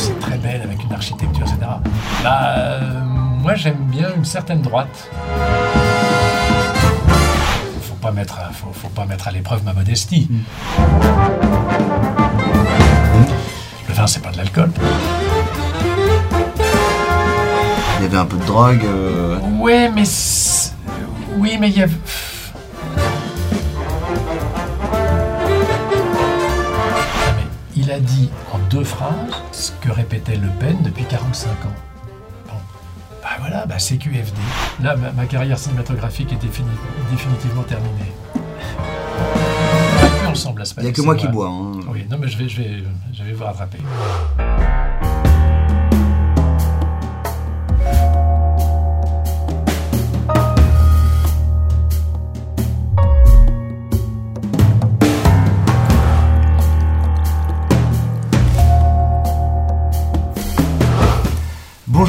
c'est très belle avec une architecture, etc. Bah, euh, moi j'aime bien une certaine droite. Faut pas mettre, à- faut, faut pas mettre à l'épreuve ma modestie. Le vin, c'est pas de l'alcool. Il y avait un peu de drogue. euh, Ouais, mais oui, mais il y a. Ah, mais Il a dit deux phrases ce que répétait Le Pen depuis 45 ans. Bon, bah voilà, bah CQFD. Là, ma, ma carrière cinématographique est défini- définitivement terminée. On plus ensemble, Il n'y a que moi qui bois. hein. Oui, non, mais je vais, je vais, je vais vous rattraper.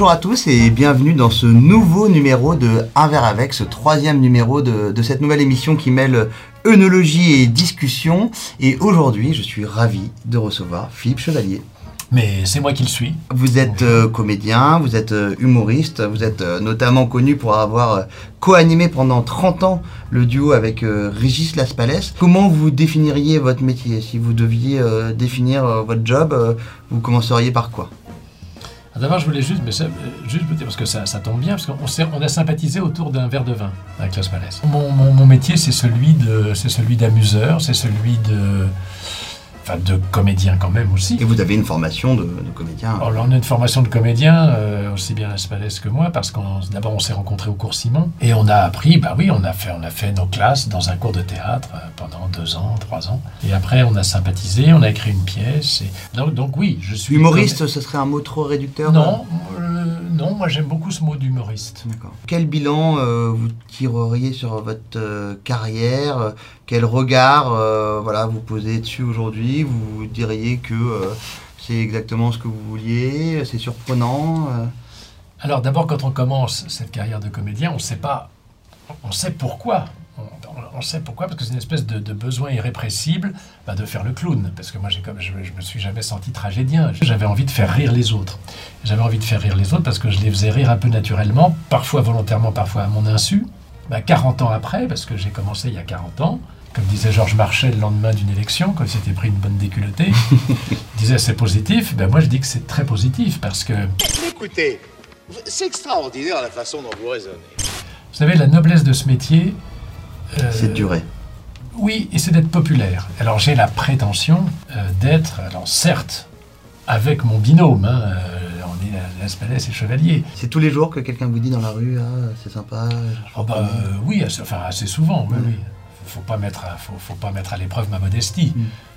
Bonjour à tous et bienvenue dans ce nouveau numéro de Un verre avec, ce troisième numéro de, de cette nouvelle émission qui mêle œnologie et discussion. Et aujourd'hui, je suis ravi de recevoir Philippe Chevalier. Mais c'est moi qui le suis. Vous êtes euh, comédien, vous êtes euh, humoriste, vous êtes euh, notamment connu pour avoir co-animé pendant 30 ans le duo avec Régis Laspalès. Comment vous définiriez votre métier? Si vous deviez définir votre job, vous commenceriez par quoi? D'abord, je voulais juste, mais ça, juste parce que ça, tombe bien, parce qu'on a sympathisé autour d'un verre de vin avec Las Palais. Mon, mon- mon métier, c'est celui de, c'est celui d'amuseur, c'est celui de, enfin, de comédien quand même aussi. Et vous avez une formation de, de comédien. Alors, on a une formation de comédien, euh, aussi bien Las Palais que moi, parce qu'on d'abord on s'est rencontrés au cours Simon et on a appris, bah oui, on a fait, on a fait nos classes dans un cours de théâtre euh, pendant deux ans, trois ans, et après on a sympathisé, on a écrit une pièce. Et... Donc, donc oui, je suis Humoriste, ce serait un mot trop réducteur Non, euh, non, moi j'aime beaucoup ce mot d'humoriste. D'accord. Quel bilan euh, vous tireriez sur votre euh, carrière? Quel regard euh, voilà, vous posez dessus aujourd'hui? Vous diriez que c'est exactement ce que vous vouliez? C'est surprenant Alors d'abord, quand on commence cette carrière de comédien, on sait pas, on sait pourquoi. On, sait pourquoi, parce que c'est une espèce de, de besoin irrépressible bah, de faire le clown. Parce que moi, j'ai comme, je, je me suis jamais senti tragédien. J'avais envie de faire rire les autres. J'avais envie de faire rire les autres parce que je les faisais rire un peu naturellement, parfois volontairement, parfois à mon insu. Bah, 40 ans après, parce que j'ai commencé il y a 40 ans, comme disait Georges Marchais le lendemain d'une élection, quand il s'était pris une bonne déculottée, il disait c'est positif. Ben, moi, je dis que c'est très positif parce que Écoutez, c'est extraordinaire la façon dont vous raisonnez. Vous savez, la noblesse de ce métier. Euh, C'est durer. Oui, et c'est d'être populaire. Alors j'ai la prétention euh, d'être, alors certes, avec mon binôme, hein, euh, on est Las Palais et Chevalier. C'est tous les jours que quelqu'un vous dit dans la rue Ah, c'est sympa. je Oh, bah, euh, oui, assez, enfin, assez souvent, oui, oui. Faut pas mettre, à- faut, faut pas mettre à l'épreuve ma modestie.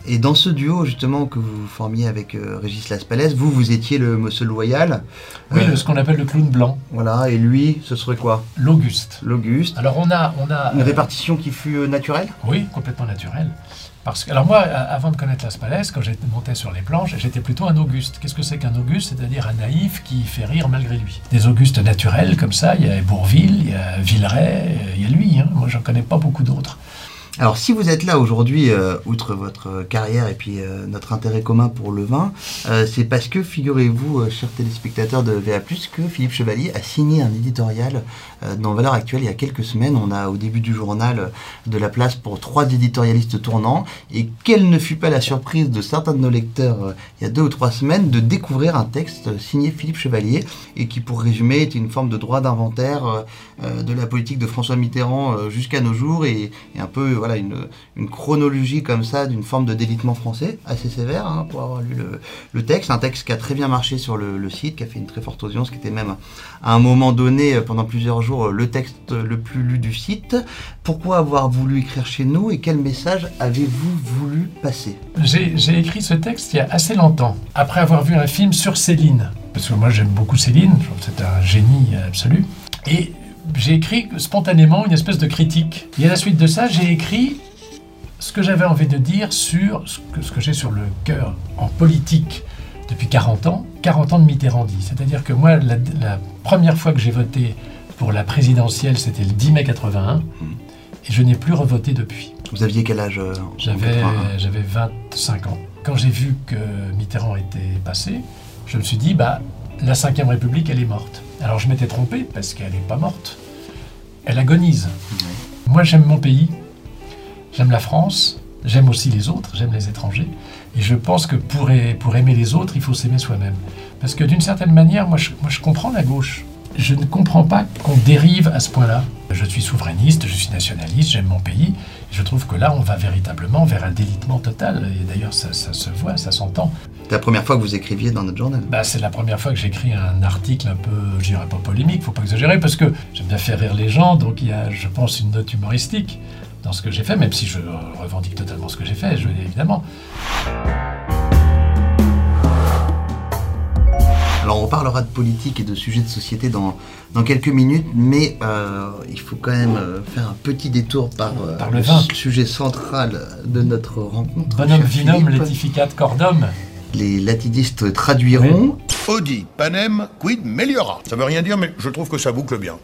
Et dans ce duo justement que vous formiez avec euh, Régis Laspalès, vous, vous étiez le monsieur loyal. Oui, Euh, ce qu'on appelle le clown blanc, Voilà, et lui, ce serait quoi? l'Auguste. L'Auguste. Alors on a, on a Une euh, répartition qui fut euh, naturelle? Oui, complètement naturel. Parce que, alors moi, avant de connaître Las Palais, quand j'étais monté sur les planches, j'étais plutôt un Auguste. Qu'est-ce que c'est qu'un Auguste? C'est-à-dire un naïf qui fait rire malgré lui. Des Augustes naturels comme ça, il y a Bourville, il y a Villeray, il y a lui. hein. Moi, j'en connais pas beaucoup d'autres. Alors si vous êtes là aujourd'hui, euh, outre votre euh, carrière et puis euh, notre intérêt commun pour le vin, c'est parce que, figurez-vous, chers téléspectateurs de VA+, que Philippe Chevalier a signé un éditorial dans Valeurs Actuelles il y a quelques semaines. On a au début du journal de la place pour trois éditorialistes tournants. Et quelle ne fut pas la surprise de certains de nos lecteurs il y a deux ou trois semaines de découvrir un texte signé Philippe Chevalier et qui, pour résumer, était une forme de droit d'inventaire de la politique de François Mitterrand jusqu'à nos jours et un peu voilà une, chronologie comme ça d'une forme de délitement français assez sévère hein, pour avoir lu le, texte. Un texte qui a très bien marché sur le, le site, qui a fait une très forte audience, qui était même à un moment donné euh, pendant plusieurs jours euh, le texte le plus lu du site. Pourquoi avoir voulu écrire chez nous et quel message avez-vous voulu passer? J'ai écrit ce texte il y a assez longtemps, après avoir vu un film sur Céline. Parce que moi, j'aime beaucoup Céline, c'est un génie absolu. Et j'ai écrit spontanément une espèce de critique. Et à la suite de ça, j'ai écrit ce que j'avais envie de dire sur ce que, ce que j'ai sur le cœur en politique depuis 40 ans, 40 ans de Mitterrandie. C'est-à-dire que moi, la, la première fois que j'ai voté pour la présidentielle, c'était le 10 mai 81, et je n'ai plus revoté depuis. Vous aviez quel âge euh, en J'avais 81? j'avais 25 ans. Quand j'ai vu que Mitterrand était passé, je me suis dit, bah, la Ve République, elle est morte. Alors je m'étais trompé, parce qu'elle n'est pas morte. Elle agonise. Moi, j'aime mon pays, j'aime la France, j'aime aussi les autres, j'aime les étrangers. Et je pense que pour, aimer les autres, il faut s'aimer soi-même. Parce que d'une certaine manière, moi, je comprends la gauche. Je ne comprends pas qu'on dérive à ce point-là. Je suis souverainiste, je suis nationaliste, j'aime mon pays. Je trouve que là, on va véritablement vers un délitement total. Et d'ailleurs, ça, ça se voit, ça s'entend. C'est la première fois que vous écriviez dans notre journal. Bah, c'est la première fois que j'écris un article un peu, je dirais pas polémique, faut pas exagérer, parce que j'aime bien faire rire les gens, donc il y a, je pense, une note humoristique dans ce que j'ai fait, même si je revendique totalement ce que j'ai fait, je, évidemment. Alors on parlera de politique et de sujets de société dans, dans quelques minutes, mais euh, il faut quand même euh, faire un petit détour par, euh, Par le vin. sujet central de notre rencontre. Bonhomme vinum letificat cordum. Les latidistes traduiront. Audi, panem, quid meliora. Ça veut rien dire, mais je trouve que ça boucle bien.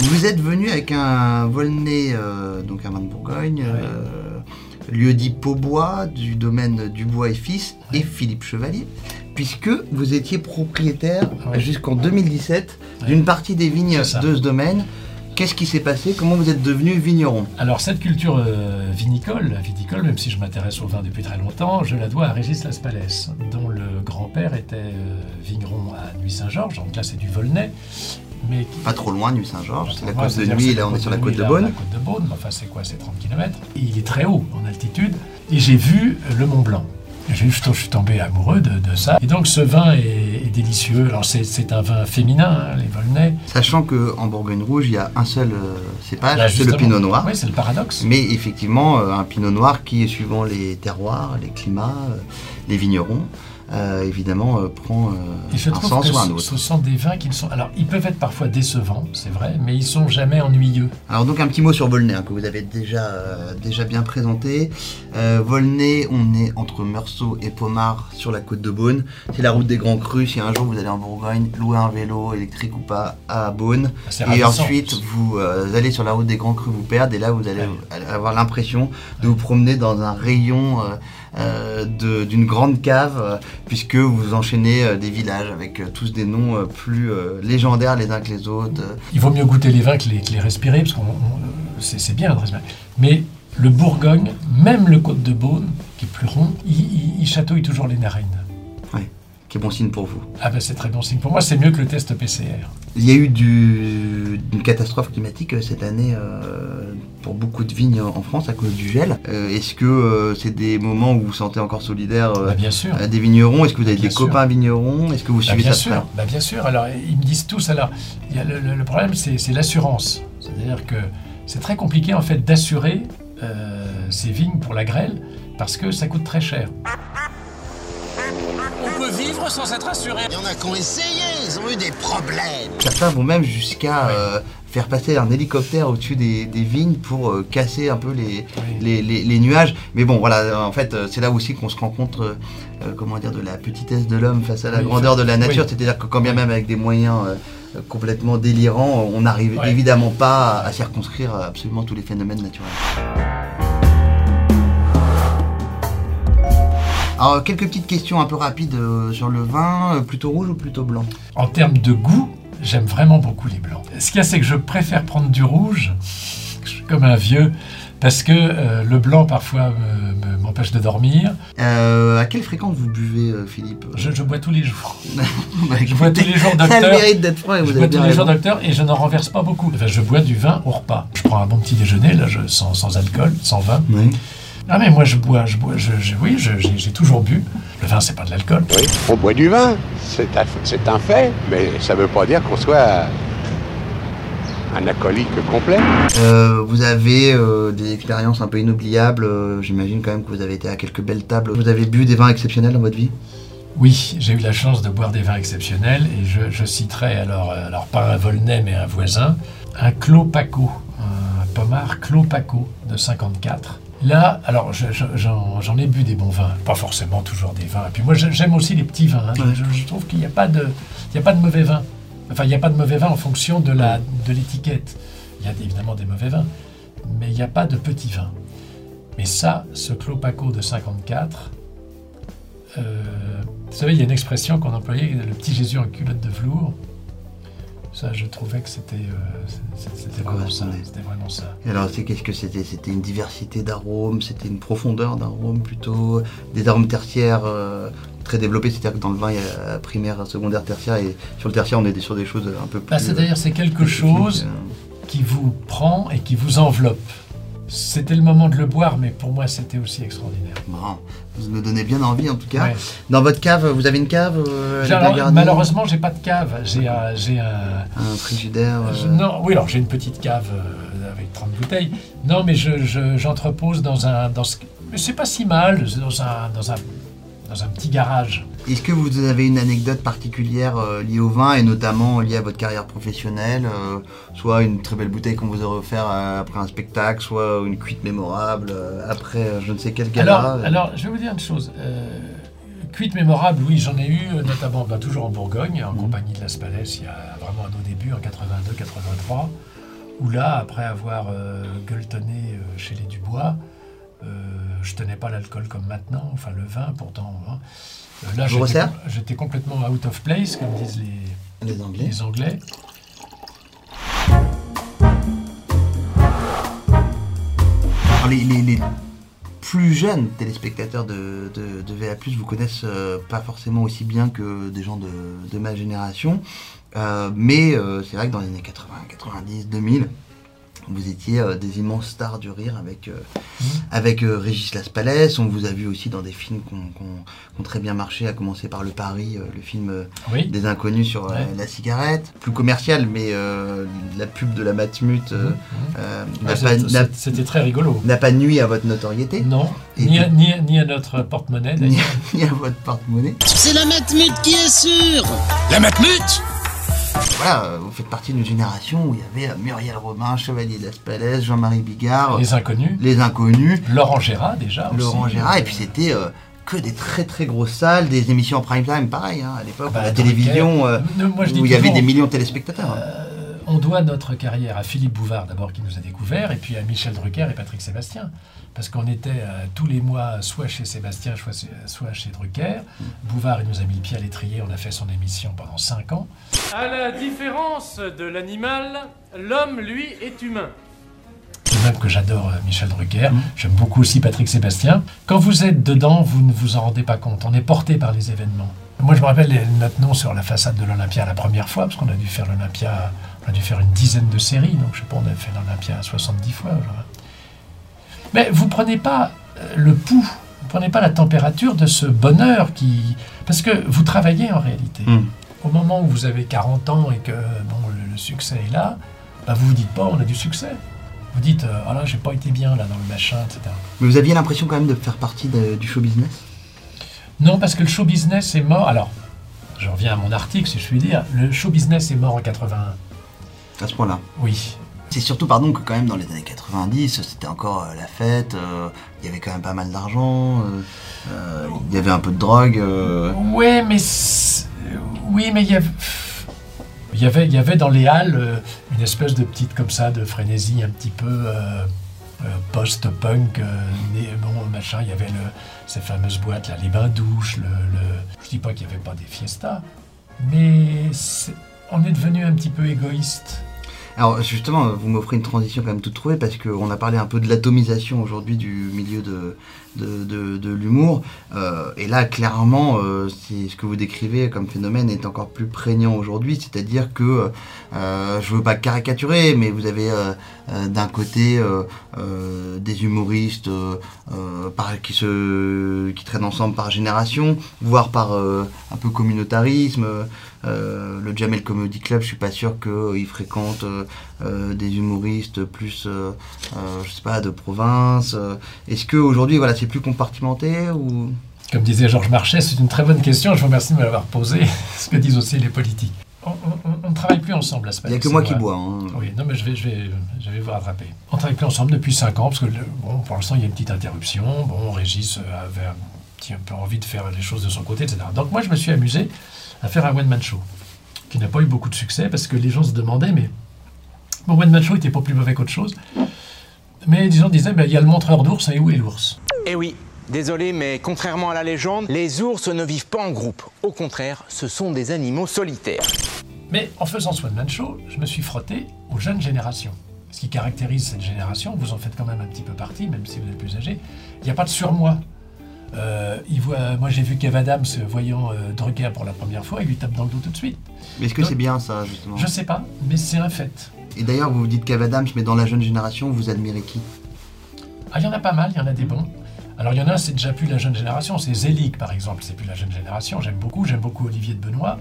Vous êtes venu avec un Volnay, euh, donc un vin de Bourgogne, euh, lieu dit Paubois, du domaine Dubois et Fils, et Philippe Chevalier, puisque vous étiez propriétaire jusqu'en 2017 d'une partie des vignes de ce domaine. Qu'est-ce qui s'est passé? Comment vous êtes devenu vigneron? Alors cette culture euh, vinicole, viticole, même si je m'intéresse au vin depuis très longtemps, je la dois à Régis Laspalès, dont le grand-père était euh, vigneron à Nuit-Saint-Georges, donc là c'est du Volnay, mais qui- Pas trop loin, Nuit-Saint-Georges, c'est la côte de nuit, là on est sur la côte de Beaune. La côte de Beaune, enfin c'est quoi, c'est 30 km. Et il est très haut en altitude, et j'ai vu euh, le Mont Blanc. Je, suis tombé amoureux de, de ça. Et donc ce vin est, est délicieux. Alors c'est un vin féminin, hein, les Volnay. Sachant qu'en Bourgogne Rouge, il y a un seul euh, cépage, c'est le. Pinot Noir. Oui, c'est le paradoxe. Mais effectivement, euh, un pinot noir qui, suivant les terroirs, les climats, euh, les vignerons, euh, évidemment, euh, prend euh, Et je un trouve sens que ou un autre. ce sont des vins qui ne sont. Alors, ils peuvent être parfois décevants, c'est vrai, mais ils sont jamais ennuyeux. Alors donc un petit mot sur Volnay, hein, que vous avez déjà, euh, déjà bien présenté. Volnay, on est entre Meursault et Pomard sur la côte de Beaune. C'est la route des Grands Crus. Si un jour vous allez en Bourgogne, louer un vélo électrique ou pas à Beaune. C'est Et ensuite, vous allez sur la route des Grands Crus, vous perdez, et là vous allez avoir l'impression de vous promener dans un rayon d'une grande cave, euh, puisque vous enchaînez euh, des villages avec euh, tous des noms euh, plus euh, légendaires les uns que les autres. euh. Il vaut mieux goûter les vins que les, respirer, parce que c'est bien. Mais le Bourgogne, même le Côte de Beaune, qui est plus rond, il, il- il toujours les narines. Qui est bon signe pour vous. Ah ben c'est très bon signe. Pour moi, c'est mieux que le test PCR. Il y a eu du, une catastrophe climatique euh, cette année euh, pour beaucoup de vignes en France à cause du gel. Euh, Est-ce que euh, c'est des moments où vous vous sentez encore solidaire Bah, bien sûr. des vignerons? Est-ce que vous avez Bien des sûr. copains vignerons? Est-ce que vous Bah, suivez bien ça sûr, bah, bien sûr. Alors, ils me disent tous. Alors, il y a le, le- le problème, c'est c'est l'assurance. C'est-à-dire que c'est très compliqué en fait d'assurer ces vignes pour la grêle parce que ça coûte très cher. Vivre sans être assuré. Il y en a qui ont essayé, ils ont eu des problèmes. Certains vont même jusqu'à euh, faire passer un hélicoptère au-dessus des, des vignes pour euh, casser un peu les, Oui. les, les- les nuages. Mais bon, voilà, en fait, euh, c'est là aussi qu'on se rend compte, euh, comment dire, de la petitesse de l'homme face à la Oui, grandeur de la oui. nature. C'est-à-dire que quand bien même avec des moyens complètement délirants, on n'arrive Ouais. évidemment pas à circonscrire absolument tous les phénomènes naturels. Alors, quelques petites questions un peu rapides euh, sur le vin, euh, plutôt rouge ou plutôt blanc? En termes de goût, j'aime vraiment beaucoup les blancs. Ce qu'il y a, c'est que je préfère prendre du rouge, je suis comme un vieux, parce que euh, le blanc parfois me- me- m'empêche de dormir. Euh, à quelle fréquence vous buvez, euh, Philippe? Je, je bois tous les jours. Bah, Je bois tous les jours, Ça docteur. mérite d'être froid vous Je bois tous les jours, docteur, et je n'en renverse pas beaucoup. Enfin, je bois du vin au repas. Je prends un bon petit déjeuner, là, je, sans, sans alcool, sans vin. Oui. Ah mais moi je bois, je bois, je, je- oui, je- j'ai j'ai toujours bu. Le vin c'est pas de l'alcool. Oui, on boit du vin, c'est un, c'est un fait, mais ça ne veut pas dire qu'on soit un alcoolique complet. Euh, vous avez euh, des expériences un peu inoubliables. euh, J'imagine quand même que vous avez été à quelques belles tables. Vous avez bu des vins exceptionnels dans votre vie? Oui, j'ai eu la chance de boire des vins exceptionnels et je, je citerai alors, alors pas un Volnay mais un voisin, un Clos Paco, un pommard Clos Paco de 54. Là, alors je- je- j'en ai bu des bons vins, pas forcément toujours des vins. Et puis moi j'aime aussi les petits vins. hein. Je- Ouais. Je, je trouve qu'il n'y a pas de, y a pas de mauvais vins. Enfin, il n'y a pas de mauvais vins en fonction de la de l'étiquette. Il y a évidemment des mauvais vins, mais il n'y a pas de petits vins. Mais ça, ce Clos de 54, euh, Vous savez, il y a une expression qu'on employait, le petit Jésus en culotte de velours. Ça, je trouvais que c'était euh, vraiment ça. C'était vraiment ça. Et alors, c'est qu'est-ce que c'était? C'était une diversité d'arômes, c'était une profondeur d'arômes plutôt, des arômes tertiaires euh, très développés, c'est-à-dire que dans le vin, il y a primaire, secondaire, tertiaire, et sur le tertiaire, on est sur des choses un peu plus... Bah, C'est-à-dire, c'est quelque plus chose euh. qui vous prend et qui vous enveloppe. C'était le moment de le boire, mais pour moi, c'était aussi extraordinaire. Bon, vous me donnez bien envie en tout cas. Ouais. Dans votre cave, vous avez une cave euh, J'ai- alors, malheureusement, j'ai pas de cave. J'ai un, j'ai un, Un frigidaire euh, Je- non, oui, alors j'ai une petite cave euh, avec 30 bouteilles. Non, mais je- je- j'entrepose dans un. Dans ce, mais c'est pas si mal, dans un, dans, un, dans un petit garage. Est-ce que vous avez une anecdote particulière euh, liée au vin et notamment liée à votre carrière professionnelle euh, Soit une très belle bouteille qu'on vous aurait offert euh, après un spectacle, soit une cuite mémorable après je ne sais quel gala. Alors, alors, je vais vous dire une chose. Cuite mémorable, oui, j'en ai eu, notamment bah, toujours en Bourgogne, en compagnie de Las Palais, il y a vraiment à nos débuts, en 82-83, où là, après avoir gueuletonné chez les Dubois, je tenais pas l'alcool comme maintenant, enfin le vin pourtant. hein. Euh, là, j'étais complètement out of place, comme disent les, Les Anglais. les Anglais. Alors, les, les- les plus jeunes téléspectateurs de, de, de VA+, vous connaissent euh, pas forcément aussi bien que des gens de, de ma génération. Euh, mais euh, c'est vrai que dans les années 80, 90, 2000, vous étiez euh, des immenses stars du rire avec, euh, avec euh, Régis Laspalès. On vous a vu aussi dans des films qui ont, très bien marché, à commencer par Le Paris, euh, le film euh, Oui. des inconnus sur euh, Ouais. la cigarette. Plus commercial, mais euh, la pub de la Matmut euh, euh, n'a Ah, pas- c'était- très rigolo. n'a pas nuit à votre notoriété, Non, Et ni à, puis- ni à- ni à notre porte-monnaie ni, d'ailleurs. ni à votre porte-monnaie. C'est la Matmut qui est sûre La Matmut? Voilà, euh, vous faites partie d'une génération où il y avait euh, Muriel Robin, Chevalier d'Aspalès, Jean-Marie Bigard, Les inconnus. Les Inconnus, Laurent Gérard déjà. Laurent aussi. Gérard, et puis c'était euh, que des très très grosses salles, des émissions en prime time, pareil, hein, à l'époque, Bah, la télévision, euh, moi, où il y avait des millions de téléspectateurs. hein. euh, on doit notre carrière à Philippe Bouvard d'abord qui nous a découvert, et puis à Michel Drucker et Patrick Sébastien. Parce qu'on était euh, tous les mois soit chez Sébastien, soit, soit chez Drucker. Bouvard, il nous a mis le pied à l'étrier, on a fait son émission pendant 5 ans. À la différence de l'animal, l'homme, lui, est humain. De même que j'adore euh, Michel Drucker, j'aime beaucoup aussi Patrick Sébastien. Quand vous êtes dedans, vous ne vous en rendez pas compte. On est porté par les événements. Moi, je me rappelle les- notre nom sur la façade de l'Olympia la première fois, parce qu'on a dû faire l'Olympia, on a dû faire une dizaine de séries, donc je sais pas, on a fait l'Olympia 70 fois. genre. Mais vous prenez pas euh, le pouls, vous prenez pas la température de ce bonheur qui... Parce que vous travaillez en réalité. Mm. Au moment où vous avez 40 ans et que bon, le, le succès est là, bah, vous vous dites pas on a du succès. Vous dites euh, ah là j'ai pas été bien là dans le machin, etc. Mais vous aviez l'impression quand même de faire partie de- du show business? Non parce que le show business est mort. Alors je reviens à mon article si je puis dire. Le show business est mort en 81. À ce point-là. Oui. C'est surtout, pardon, que quand même dans les années 90, c'était encore euh, la fête, euh, il y avait quand même pas mal d'argent, euh, il y avait un peu de drogue. Ouais mais oui mais il y avait il y avait il y avait dans les halles une espèce de petite comme ça de frénésie un petit peu post-punk, bon machin. Il y avait le, ces fameuses boîtes là, les bains douches. Le, le- je dis pas qu'il n'y avait pas des fiestas, mais on est devenu un petit peu égoïste. Alors justement, vous m'offrez une transition quand même toute trouvée parce qu'on a parlé un peu de l'atomisation aujourd'hui du milieu de, l'humour. Euh, et là, clairement, euh, ce que vous décrivez comme phénomène est encore plus prégnant aujourd'hui. C'est-à-dire que, euh, je veux pas caricaturer, mais vous avez euh, d'un côté des humoristes qui, se, qui traînent ensemble par génération, voire par un peu communautarisme. Euh, le Jamel Comedy Club, je suis pas sûr qu'il fréquente euh, euh, des humoristes plus, euh, euh, je sais pas, de province. Est-ce que aujourd'hui, voilà, c'est plus compartimenté ou? Comme disait Georges Marchais, c'est une très bonne question. Je vous remercie de me l'avoir posée. Ce que disent aussi les politiques. On, ne travaille plus ensemble, à ce il y a que moi qui bois hein. Oui, non, mais je vais, je vais, je vais vous rattraper. On travaille plus ensemble depuis 5 ans, parce que bon, pour l'instant, il y a une petite interruption. Bon, Régis avait un petit peu envie de faire les choses de son côté, etc. Donc moi, je me suis amusé à faire un one-man show, qui n'a pas eu beaucoup de succès, parce que les gens se demandaient, mais mon one-man show n'était pas plus mauvais qu'autre chose. Mais disons, disaient, ben, il y a le montreur d'ours, et où est l'ours? Eh oui, Désolé, mais contrairement à la légende, les ours ne vivent pas en groupe. Au contraire, ce sont des animaux solitaires. Mais en faisant ce one-man show, je me suis frotté aux jeunes générations. Ce qui caractérise cette génération, vous en faites quand même un petit peu partie, même si vous êtes plus âgé, il n'y a pas de surmoi. Euh, il voit, moi j'ai vu Kev Adams voyant euh, Drucker pour la première fois, il lui tape dans le dos tout de suite. Mais est-ce que c'est bien ça, justement? Je sais pas, mais c'est un fait. Et d'ailleurs, vous vous dites Kev Adams, mais dans la jeune génération, vous admirez qui? Ah, il y en a pas mal, il y en a des bons. Alors il y en a, c'est déjà plus la jeune génération, c'est Zelig par exemple, c'est plus la jeune génération, j'aime beaucoup, j'aime beaucoup Olivier de Benoît.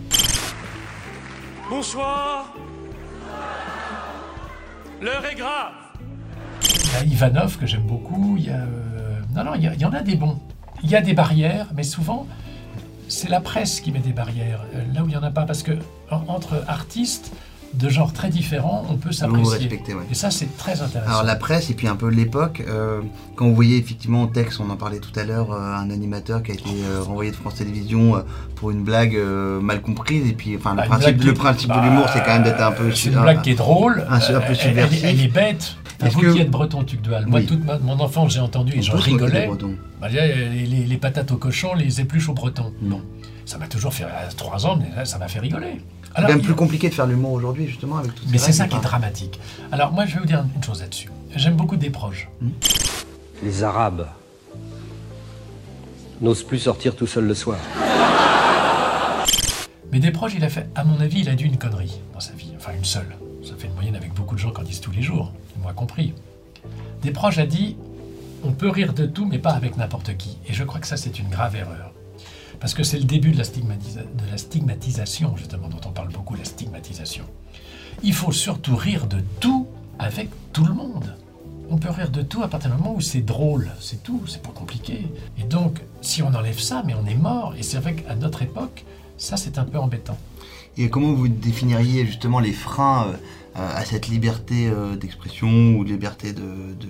Bonsoir. L'heure est grave. Il y a Ivanov que j'aime beaucoup, il y a... euh, Non, non, il y, a- il y en a des bons. Il y a des barrières, mais souvent, c'est la presse qui met des barrières, euh, là où il n'y en a pas, parce que en- entre artistes de genres très différents, on peut s'apprécier. ouais. Et ça, c'est très intéressant. Alors la presse et puis un peu l'époque, euh, quand vous voyez effectivement au texte, on en parlait tout à l'heure, euh, un animateur qui a été euh, renvoyé de France Télévisions pour une blague mal comprise et puis enfin le Bah, principe, le bah, de l'humour c'est quand même d'être un peu C'est une un- blague qui est drôle. un- un peu subversif. Elle, elle est bête. Vous que- qui êtes breton, Tuc de Halle. Moi, Oui. toute ma- mon enfance, j'ai entendu et j'en rigolais. Bah, les, les- les patates au cochon, les épluches au breton. Mm. Bon, ça m'a toujours fait. À 3 ans, mais là, ça m'a fait rigoler. C'est même il- plus compliqué de faire l'humour aujourd'hui justement avec tout Mais c'est ça qui est dramatique. Alors, moi, je vais vous dire une chose là-dessus. J'aime beaucoup des proches. Les Arabes n'osent plus sortir tout seuls le soir. Mais des proches, il a fait, à mon avis, il a dû une connerie dans sa vie. Enfin, une seule. Ça fait une moyenne avec beaucoup de gens qui en disent tous les jours. Moi compris. Des proches a dit on peut rire de tout, mais pas avec n'importe qui. Et je crois que ça, c'est une grave erreur. Parce que c'est le début de la, de la stigmatisation, justement, dont on parle beaucoup, la stigmatisation. Il faut surtout rire de tout avec tout le monde. On peut rire de tout à partir du moment où c'est drôle, c'est tout, c'est pas compliqué. Et donc, si on enlève ça, mais on est mort. Et c'est vrai qu'à notre époque, ça, c'est un peu embêtant. Et comment vous définiriez justement les freins euh, à cette liberté euh, d'expression ou liberté de, de-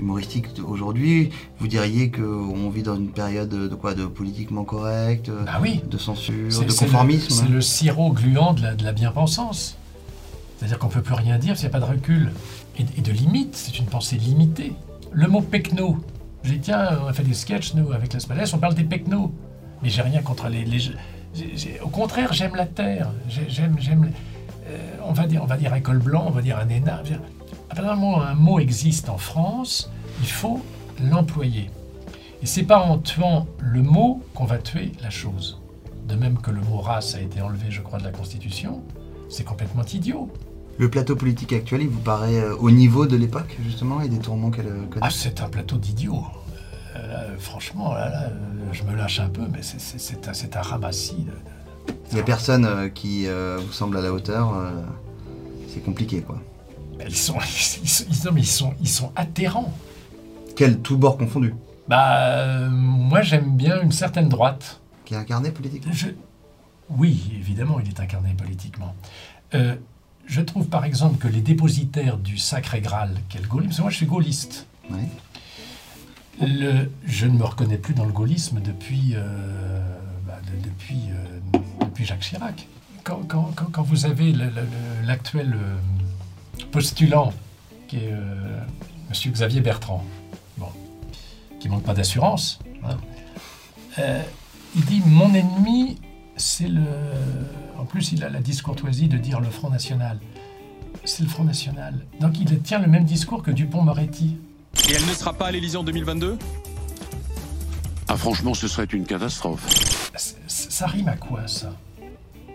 humoristique aujourd'hui? Vous diriez qu'on vit dans une période de quoi? De politiquement correct, euh, Ah oui. de censure, de conformisme? C'est le sirop gluant de la, bien-pensance. C'est-à-dire qu'on ne peut plus rien dire s'il n'y a pas de recul. Et, et de limite, c'est une pensée limitée. Le mot pecno, j'ai dit, tiens, on a fait des sketchs, nous, avec la Spalès, on parle des pecnos. Mais j'ai rien contre les... les- au contraire, j'aime la terre. J'ai- J'aime... j'aime euh, on, va dire, on va dire un col blanc, on va dire un énarque. À partir du moment où un mot existe en France, il faut l'employer. Et c'est pas en tuant le mot qu'on va tuer la chose. De même que le mot race a été enlevé, je crois, de la Constitution, c'est complètement idiot. Le plateau politique actuel, il vous paraît euh, au niveau de l'époque justement et des tourments qu'elle connaît Ah, c'est un plateau d'idiots. Là, franchement, là, là, euh, je me lâche un peu, mais c'est- un, ramassis. de- de- Il n'y a personne euh, qui euh, vous semble à la hauteur. c'est compliqué quoi. Ils sont, ils, sont- ils- non, mais ils sont, ils sont atterrants. Quel tout bord confondu Bah, euh, moi, j'aime bien une certaine droite. Qui est incarné politiquement Je- Oui, évidemment, il est incarné politiquement. Euh, je trouve par exemple que les dépositaires du Sacré Graal, qu'est le gaullisme, parce que moi je suis gaulliste. Ouais. Je ne me reconnais plus dans le gaullisme depuis, euh, bah, euh, depuis Jacques Chirac. Quand, vous avez l'actuel euh, postulant, qui est euh, M. Xavier Bertrand, qui manque pas d'assurance, hein, il dit Mon ennemi, c'est le. En plus, il a la discourtoisie de dire le Front National. C'est le Front National. Donc il tient le même discours que Dupont-Moretti. Et elle ne sera pas à l'Élysée en 2022 Ah franchement, ce serait une catastrophe. Ça rime à quoi ça?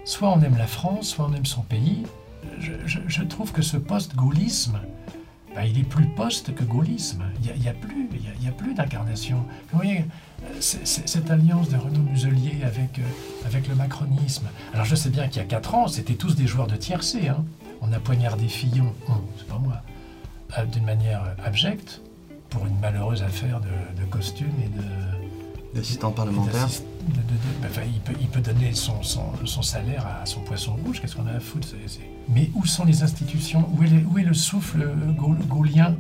Soit on aime la France, soit on aime son pays. Je, je- je trouve que ce post-gaullisme, bah, il est plus post que gaullisme. Il n'y a, il y a plus, il y a- y a plus d'incarnation. Vous voyez, cette alliance de Renaud Muselier avec, euh, avec le macronisme. Alors je sais bien qu'il y a 4 ans, c'était tous des joueurs de tiercé. Hein. On a poignardé Fillon, c'est pas moi, euh, d'une manière abjecte, pour une malheureuse affaire de, de costume et de, L'assistant parlementaire. de- de- ben, enfin, il, peut, il peut donner son, son, son salaire à son poisson rouge, qu'est-ce qu'on a à foutre Mais où sont les institutions? Où est, le- où est le souffle euh, gaul- gaulien?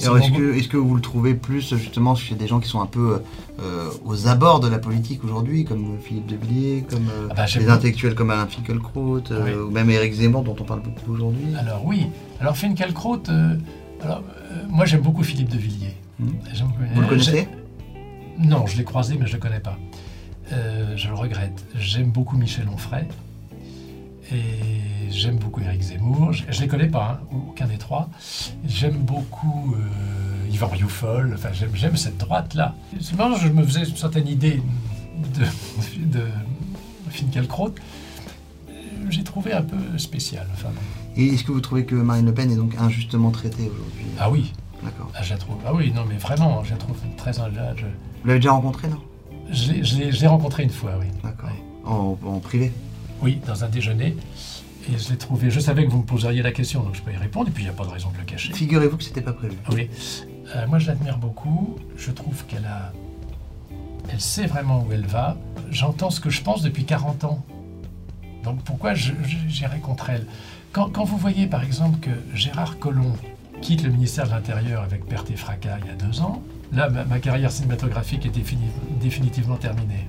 Est-ce que, est-ce que vous le trouvez plus justement chez des gens qui sont un peu euh, aux abords de la politique aujourd'hui, comme Philippe de Villiers, comme euh, Ah bah, intellectuels comme Alain Finkielkraut, euh, Oui. ou même Éric Zemmour dont on parle beaucoup aujourd'hui? Alors oui, alors Finkielkraut, alors, euh, moi j'aime beaucoup Philippe de Villiers. Hmm. Vous le euh, connaissez Non, je l'ai croisé, mais je le connais pas. Euh, je le regrette. J'aime beaucoup Michel Onfray. Et j'aime beaucoup Éric Zemmour. Je, je les connais pas, hein, aucun des trois. J'aime beaucoup euh, Yvan Rioufol. Enfin, j'aime, cette droite-là. C'est marrant, je me faisais une certaine idée de, de Finkielkraut. J'ai trouvé un peu spécial. Enfin, bon. Et est-ce que vous trouvez que Marine Le Pen est donc injustement traitée aujourd'hui? Ah oui, D'accord. ah, je la trouve. Ah oui, non, mais vraiment, je la trouve très. injuste. Je, Vous l'avez déjà rencontré, non? Je l'ai- je l'ai je l'ai rencontré une fois, oui. D'accord. En, en privé? Oui, dans un déjeuner. Et je l'ai trouvé. Je savais que vous me poseriez la question, donc je peux y répondre. Et puis il n'y a pas de raison de le cacher. Figurez-vous que c'était pas prévu. Oui. Euh, moi, je l'admire beaucoup. Je trouve qu'elle a. Elle sait vraiment où elle va. J'entends ce que je pense depuis 40 ans. Donc pourquoi j'irai contre elle? Quand, quand vous voyez, par exemple, que Gérard Collomb quitte le ministère de l'Intérieur avec perte et fracas il y a deux ans, là, ma, ma carrière cinématographique est défini- définitivement terminée.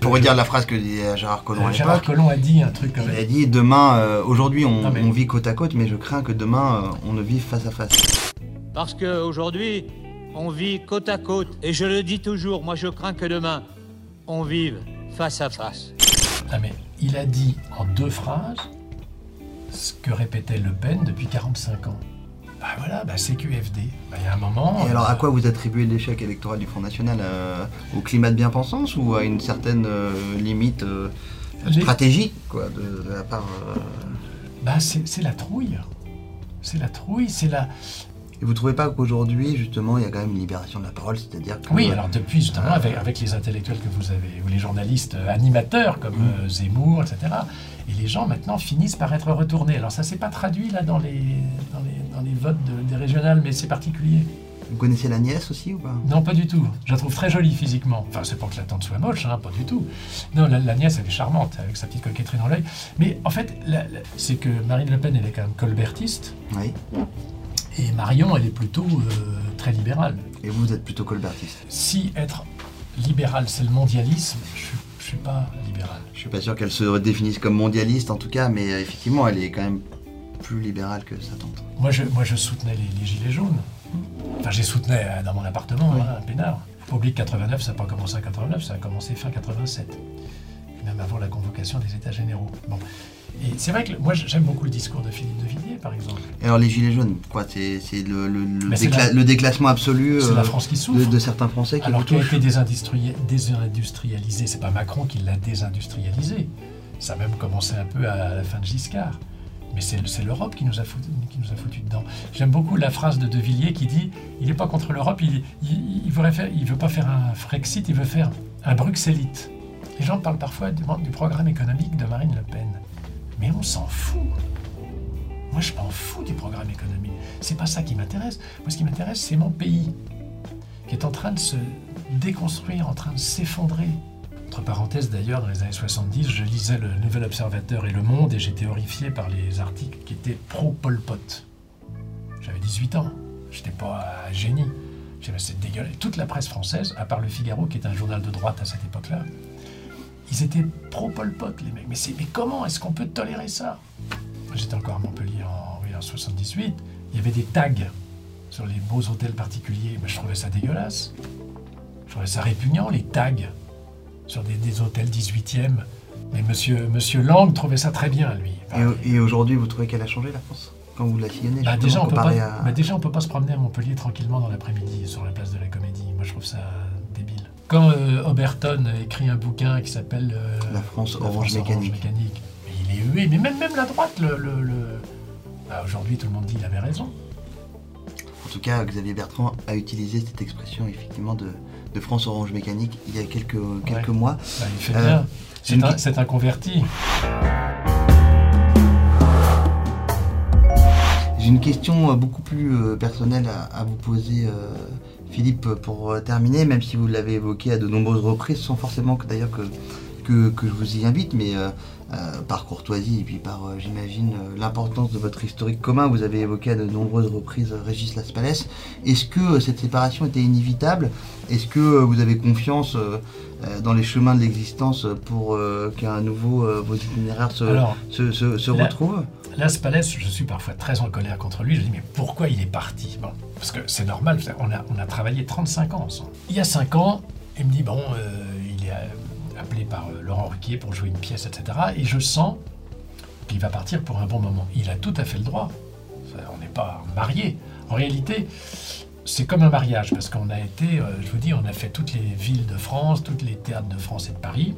Pour redire la phrase que disait Gérard Collomb à Euh, Gérard Collomb a dit un truc comme il a dit demain, euh, aujourd'hui on, Non, mais- on vit côte à côte, mais je crains que demain euh, on ne vive face à face. Parce qu'aujourd'hui, on vit côte à côte. Et je le dis toujours, moi je crains que demain, on vive face à face. Ah mais il a dit en deux phrases ce que répétait Le Pen depuis 45 ans. Bah voilà, bah CQFD. Bah, il y a un moment. Et alors à euh, quoi vous attribuez l'échec électoral du Front National? Euh, Au climat de bien-pensance ou à une certaine euh, limite euh, stratégique quoi, de, de la part... Bah c'est la trouille. C'est la trouille, c'est la. Et vous trouvez pas qu'aujourd'hui, justement, il y a quand même une libération de la parole, c'est-à-dire que... Oui, alors depuis justement avec, avec les intellectuels que vous avez, ou les journalistes euh, animateurs comme Mm. euh, Zemmour, etc. Et les gens maintenant finissent par être retournés. Alors ça s'est pas traduit là dans les, dans les, dans les votes de- des régionales, mais c'est particulier. Vous connaissez la nièce aussi ou pas? Non, pas du tout. Je la trouve très jolie physiquement. Enfin, c'est pas que la tante soit moche, hein, pas du tout. Non, la, la nièce, elle est charmante, avec sa petite coquetterie dans l'œil. Mais en fait, c'est que Marine Le Pen, elle est quand même colbertiste. Oui. Et Marion, elle est plutôt euh, très libérale. Et vous, vous êtes plutôt colbertiste. Si être libéral, c'est le mondialisme, je suis, je suis pas libéral. Je suis pas sûr qu'elle se définisse comme mondialiste en tout cas, mais euh, effectivement, elle est quand même plus libérale que sa tante. Moi, je, moi, je soutenais les, les Gilets jaunes. Enfin, j'ai soutenais euh, dans mon appartement, Oui. hein, à Pénard. Que 89, ça n'a pas commencé en 89, ça a commencé fin 87. Même avant la convocation des États généraux. Bon. Et c'est vrai que moi, j'aime beaucoup le discours de Philippe de Villiers, par exemple. Et alors les gilets jaunes, quoi, c'est le, le- le Mais c'est décla- la- le déclassement absolu C'est la euh, France qui de, souffre. de certains Français qui Alors qui a été désindustrie- désindustrialisé, c'est pas Macron qui l'a désindustrialisé. Ça a même commencé un peu à la fin de Giscard. Mais c'est l'Europe qui, nous a foutu- qui nous a foutu dedans. J'aime beaucoup la phrase de De Villiers qui dit il n'est pas contre l'Europe, il, il veut pas faire un Frexit, il veut faire un Bruxellite. Les gens parlent parfois du, du programme économique de Marine Le Pen. Mais on s'en fout. Moi, je m'en fous du programme économique. C'est pas ça qui m'intéresse. Moi, ce qui m'intéresse, c'est mon pays qui est en train de se déconstruire, en train de s'effondrer. Entre parenthèses, d'ailleurs, dans les années 70, je lisais le Nouvel Observateur et Le Monde et j'étais horrifié par les articles qui étaient pro-Pol Pot. J'avais 18 ans, j'étais pas un génie. Mais c'est dégueulasse. Toute la presse française, à part Le Figaro, qui est un journal de droite à cette époque-là, ils étaient pro-Pol Pot, les mecs. Mais, comment est-ce qu'on peut tolérer ça? J'étais encore à Montpellier en, oui, en 78. Il y avait des tags sur les beaux hôtels particuliers. Mais je trouvais ça dégueulasse. Je trouvais ça répugnant, les tags sur des, des hôtels 18e. Mais monsieur, monsieur Lang trouvait ça très bien, lui. Enfin, Et, et aujourd'hui, vous trouvez qu'elle a changé la France? Quand vous la sillonnez, bah, déjà, on peut comparé pas, à... bah, déjà, on peut pas se promener à Montpellier tranquillement dans l'après-midi sur la place de la Comédie. Moi, je trouve ça. Quand euh, Oberton écrit un bouquin qui s'appelle euh, La France La Orange Mécanique. Il est hué. Mais même, même la droite, le, le- le- bah, aujourd'hui, tout le monde dit qu'il avait raison. En tout cas, Xavier Bertrand a utilisé cette expression effectivement de, de France Orange Mécanique il y a quelques, quelques Ouais. mois. Bah, il fait Euh, bien. C'est un, c'est un converti. J'ai une question euh, beaucoup plus euh, personnelle à, à vous poser, euh, Philippe, pour euh, terminer, même si vous l'avez évoqué à de nombreuses reprises, sans forcément que d'ailleurs que, je vous y invite, mais euh, euh, par courtoisie et puis par, j'imagine, l'importance de votre historique commun. Vous avez évoqué à de nombreuses reprises Régis Laspalès. Est-ce que cette séparation était inévitable? Est-ce que vous avez confiance dans les chemins de l'existence pour euh, qu'à nouveau euh, vos itinéraires se, Alors, se, se- se là- retrouvent Là, Spalès, je suis parfois très en colère contre lui. Je dis, mais pourquoi il est parti? Bon, parce que c'est normal, on a, on a travaillé 35 ans ensemble. Il y a 5 ans, il me dit, bon, euh, il est euh, appelé par euh, Laurent Ruquier pour jouer une pièce, etc. Et je sens qu'il va partir pour un bon moment. Il a tout à fait le droit. On n'est pas mariés. En réalité, c'est comme un mariage, parce qu'on a été, euh, je vous dis, on a fait toutes les villes de France, toutes les théâtres de France et de Paris.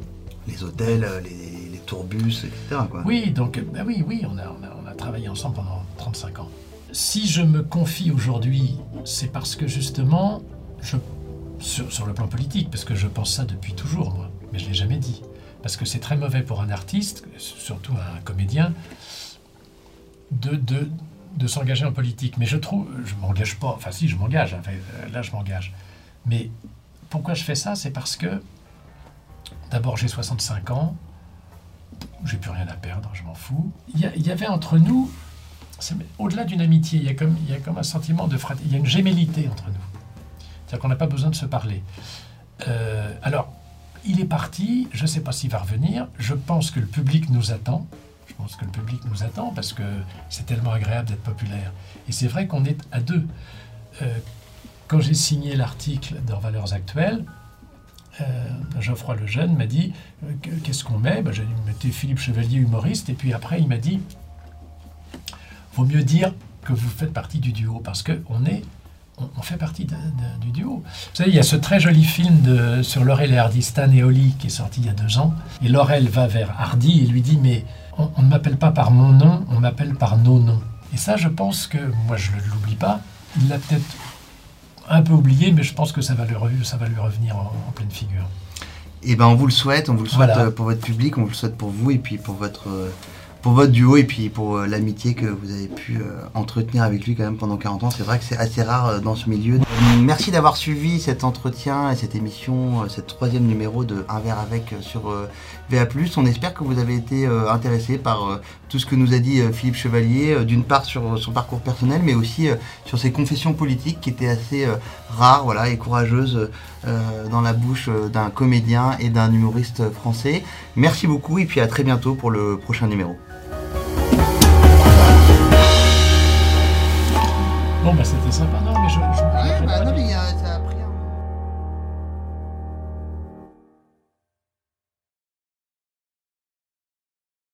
Les hôtels, euh, les, les tourbus, etc. Quoi. Oui, donc, euh, ben oui, oui, on a, on, a, on a travaillé ensemble pendant 35 ans. Si je me confie aujourd'hui, c'est parce que justement, je, sur, sur le plan politique, parce que je pense ça depuis toujours, moi, mais je ne l'ai jamais dit. Parce que c'est très mauvais pour un artiste, surtout un comédien, de, de, de s'engager en politique. Mais je trouve, je m'engage pas, enfin si, je m'engage, enfin, euh, là je m'engage. Mais pourquoi je fais ça? C'est parce que, d'abord, j'ai 65 ans, j'ai plus rien à perdre, je m'en fous. Il y, y avait entre nous, au-delà d'une amitié, il y, a comme, y a comme un sentiment de fraternité, il y a une gémellité entre nous. C'est-à-dire qu'on n'a pas besoin de se parler. Euh, alors, il est parti, je ne sais pas s'il va revenir, je pense que le public nous attend. Je pense que le public nous attend parce que c'est tellement agréable d'être populaire. Et c'est vrai qu'on est à deux. Euh, quand j'ai signé l'article dans Valeurs Actuelles, euh, Geoffroy Lejeune m'a dit euh, que- Qu'est-ce qu'on met? Ben, J'ai dit Mettez Philippe Chevalier, humoriste. Et puis après, il m'a dit Vaut mieux dire que vous faites partie du duo parce qu'on est. On, fait partie du duo. Vous savez, il y a ce très joli film de, sur Laurel et Hardy, Stan et Holly, qui est sorti il y a deux ans. Et Laurel va vers Hardy et lui dit Mais on, on ne m'appelle pas par mon nom, on m'appelle par nos noms. Et ça, je pense que, moi, je ne l'oublie pas. Il l'a peut-être un peu oublié, mais je pense que ça va ça va lui revenir en, en pleine figure. Et ben on vous le souhaite, on vous le souhaite Voilà. pour votre public, on vous le souhaite pour vous et puis pour votre euh, pour votre duo et puis pour euh, l'amitié que vous avez pu euh, entretenir avec lui quand même pendant 40 ans. C'est vrai que c'est assez rare euh, dans ce milieu. Merci d'avoir suivi cet entretien et cette émission, cette troisième numéro de Un verre avec sur VA+. On espère que vous avez été intéressé par tout ce que nous a dit Philippe Chevalier, d'une part sur son parcours personnel, mais aussi sur ses confessions politiques qui étaient assez rares voilà, et courageuses dans la bouche d'un comédien et d'un humoriste français. Merci beaucoup et puis à très bientôt pour le prochain numéro. Bon, bah c'était sympa, non, mais je. je... Ouais, bah non, mais il y a.